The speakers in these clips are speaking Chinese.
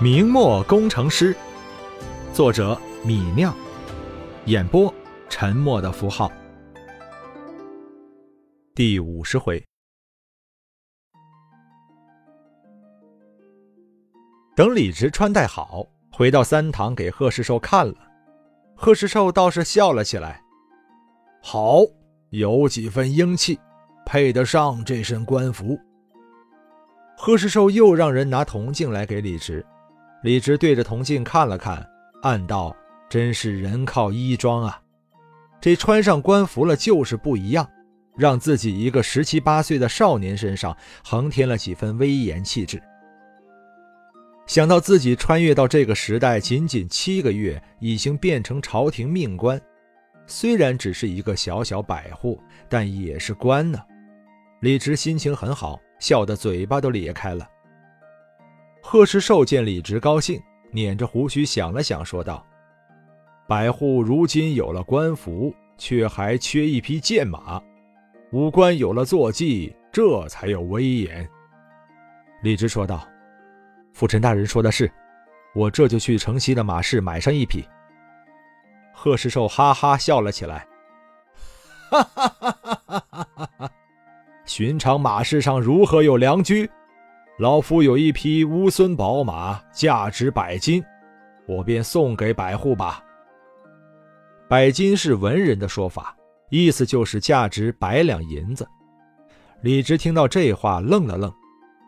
明末工程师，作者米酿，演播沉默的符号。第五十回，等李直穿戴好，回到三堂给贺世寿看了，贺世寿倒是笑了起来：“好，有几分英气，配得上这身官服。”贺世寿又让人拿铜镜来给李直。李直对着铜镜看了看，暗道：“真是人靠衣装啊！这穿上官服了就是不一样，让自己一个十七八岁的少年身上横添了几分威严气质。”想到自己穿越到这个时代仅仅七个月，已经变成朝廷命官，虽然只是一个小小百户，但也是官呢。李直心情很好，笑得嘴巴都咧开了。贺世寿见李直高兴，捻着胡须想了想，说道：“百户如今有了官服，却还缺一匹剑马。武官有了坐骑，这才有威严。”李直说道：“辅臣大人说的是，我这就去城西的马市买上一匹。”贺世寿哈哈笑了起来：“哈哈哈哈哈哈！寻常马市上如何有良驹？”老夫有一匹乌孙宝马，价值百金，我便送给百户吧。百金是文人的说法，意思就是价值百两银子。李直听到这话，愣了愣，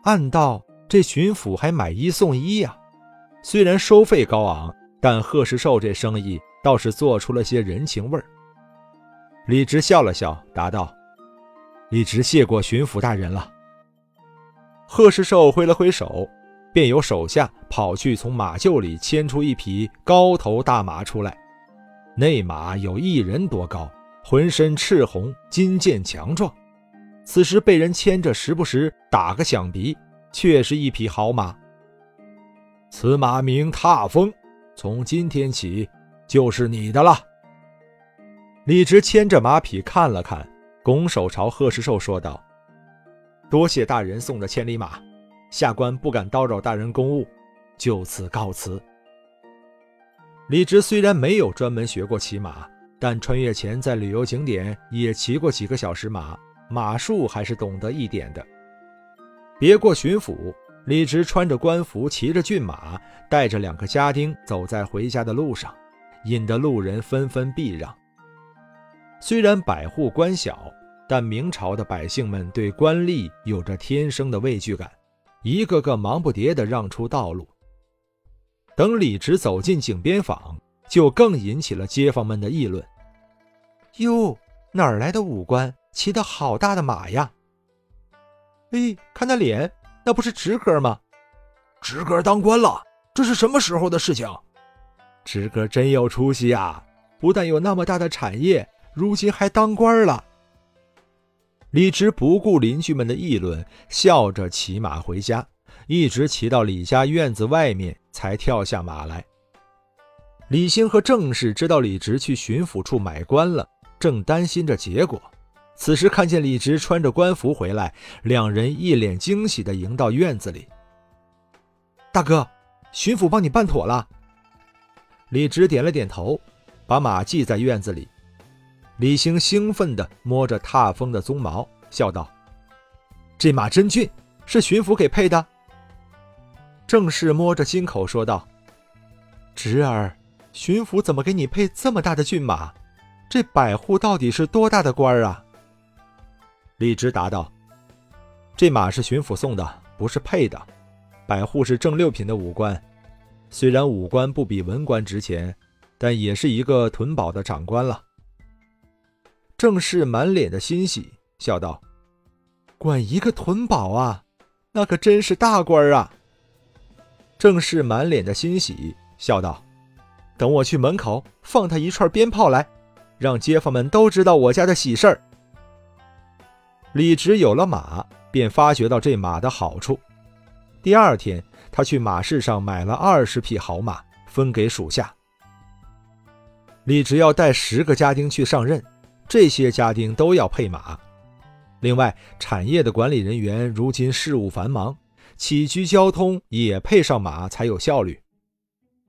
暗道：这巡抚还买一送一呀？虽然收费高昂，但贺世寿这生意倒是做出了些人情味儿。李直笑了笑，答道：“李直谢过巡抚大人了。”贺世寿挥了挥手，便有手下跑去从马厩里牵出一匹高头大马出来。那马有一人多高，浑身赤红，筋健强壮。此时被人牵着，时不时打个响鼻，却是一匹好马。此马名踏风，从今天起就是你的了。李直牵着马匹看了看，拱手朝贺世寿说道。多谢大人送的千里马，下官不敢叨扰大人公务，就此告辞。李直虽然没有专门学过骑马，但穿越前在旅游景点也骑过几个小时马，马术还是懂得一点的。别过巡抚，李直穿着官服，骑着骏马，带着两个家丁走在回家的路上，引得路人纷纷避让。虽然百户官小。但明朝的百姓们对官吏有着天生的畏惧感，一个个忙不迭地让出道路。等李直走进井边坊，就更引起了街坊们的议论：“哟，哪儿来的武官，骑的好大的马呀！哎，看那脸，那不是直哥吗？直哥当官了，这是什么时候的事情？直哥真有出息呀！不但有那么大的产业，如今还当官了。”李直不顾邻居们的议论，笑着骑马回家，一直骑到李家院子外面，才跳下马来。李兴和郑氏知道李直去巡抚处买官了，正担心着结果。此时看见李直穿着官服回来，两人一脸惊喜地迎到院子里。大哥，巡抚帮你办妥了。李直点了点头，把马系在院子里。李兴兴奋地摸着踏风的鬃毛，笑道：“这马真俊，是巡抚给配的。”郑氏摸着心口说道：“侄儿，巡抚怎么给你配这么大的骏马？这百户到底是多大的官儿啊？”李直答道：“这马是巡抚送的，不是配的。百户是正六品的武官，虽然武官不比文官值钱，但也是一个屯堡的长官了。”郑氏满脸的欣喜，笑道：“管一个屯堡啊，那可真是大官儿啊！”郑氏满脸的欣喜，笑道：“等我去门口放他一串鞭炮来，让街坊们都知道我家的喜事儿。”李直有了马，便发觉到这马的好处。第二天，他去马市上买了二十匹好马，分给属下。李直要带十个家丁去上任。这些家丁都要配马，另外产业的管理人员如今事务繁忙，起居交通也配上马才有效率。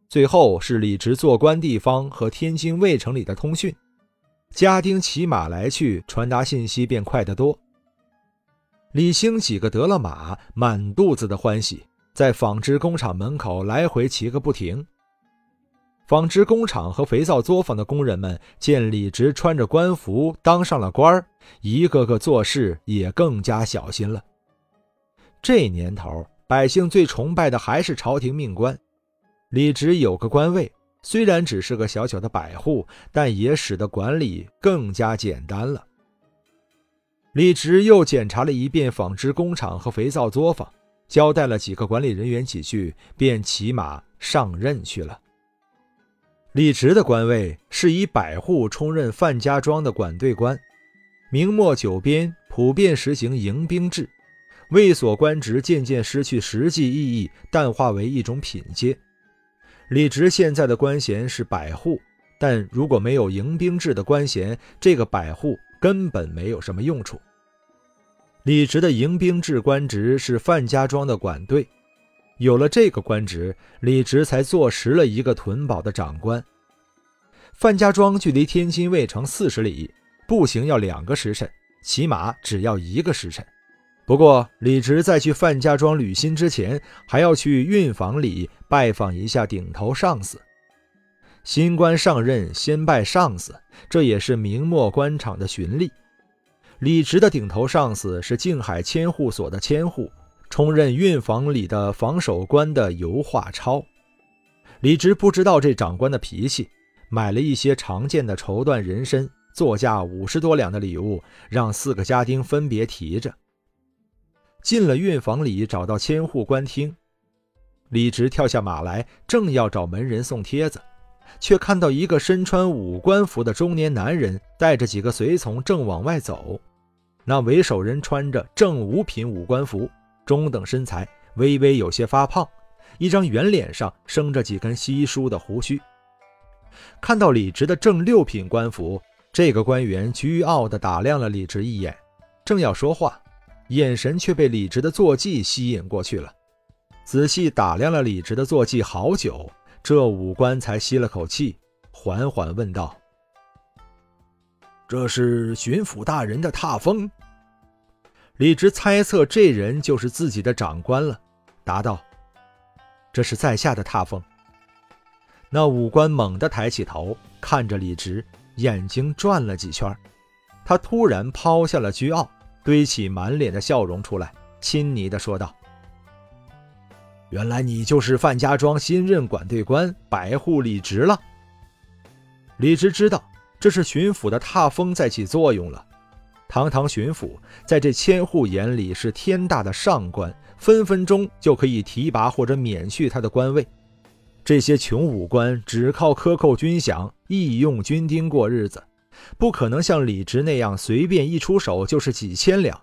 最后是李直做官地方和天津卫城里的通讯，家丁骑马来去，传达信息便快得多。李兴几个得了马，满肚子的欢喜，在纺织工厂门口来回骑个不停。纺织工厂和肥皂作坊的工人们见李直穿着官服当上了官儿，一个个做事也更加小心了。这年头，百姓最崇拜的还是朝廷命官。李直有个官位，虽然只是个小小的百户，但也使得管理更加简单了。李直又检查了一遍纺织工厂和肥皂作坊，交代了几个管理人员几句，便骑马上任去了。李直的官位是以百户充任范家庄的管队官。明末九边普遍实行迎兵制，卫所官职渐渐失去实际意义，淡化为一种品阶。李直现在的官衔是百户，但如果没有迎兵制的官衔，这个百户根本没有什么用处。李直的迎兵制官职是范家庄的管队。有了这个官职，李直才坐实了一个屯堡的长官。范家庄距离天津卫城四十里，步行要两个时辰，骑马只要一个时辰。不过，李直在去范家庄履新之前，还要去运房里拜访一下顶头上司。新官上任，先拜上司，这也是明末官场的循例。李直的顶头上司是静海千户所的千户。充任运房里的防守官的尤化超，李直不知道这长官的脾气，买了一些常见的绸缎人参，作价五十多两的礼物，让四个家丁分别提着。进了运房里，找到千户官厅，李直跳下马来，正要找门人送帖子，却看到一个身穿武官服的中年男人带着几个随从正往外走，那为首人穿着正五品武官服。中等身材，微微有些发胖，一张圆脸上生着几根稀疏的胡须。看到李直的正六品官服，这个官员倨傲地打量了李直一眼，正要说话，眼神却被李直的坐骑吸引过去了。仔细打量了李直的坐骑好久，这武官才吸了口气，缓缓问道：“这是巡抚大人的踏风？”李直猜测这人就是自己的长官了，答道：“这是在下的踏风。”那武官猛地抬起头，看着李直，眼睛转了几圈，他突然抛下了倨傲，堆起满脸的笑容出来，亲昵地说道：“原来你就是范家庄新任管队官白户李直了。”李直知道这是巡抚的踏风在起作用了。堂堂巡抚，在这千户眼里是天大的上官，分分钟就可以提拔或者免去他的官位。这些穷武官只靠克扣军饷、义用军丁过日子，不可能像李直那样随便一出手就是几千两，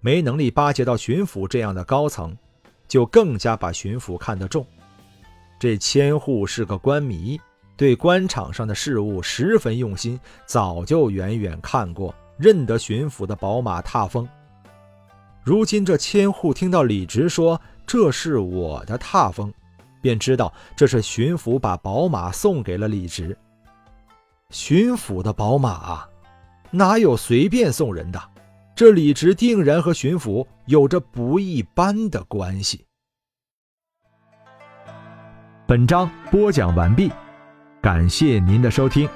没能力巴结到巡抚这样的高层，就更加把巡抚看得重。这千户是个官迷，对官场上的事务十分用心，早就远远看过。认得巡抚的宝马踏风。如今这千户听到李直说这是我的踏风，便知道这是巡抚把宝马送给了李直。巡抚的宝马啊哪有随便送人的？这李直定然和巡抚有着不一般的关系。本章播讲完毕，感谢您的收听。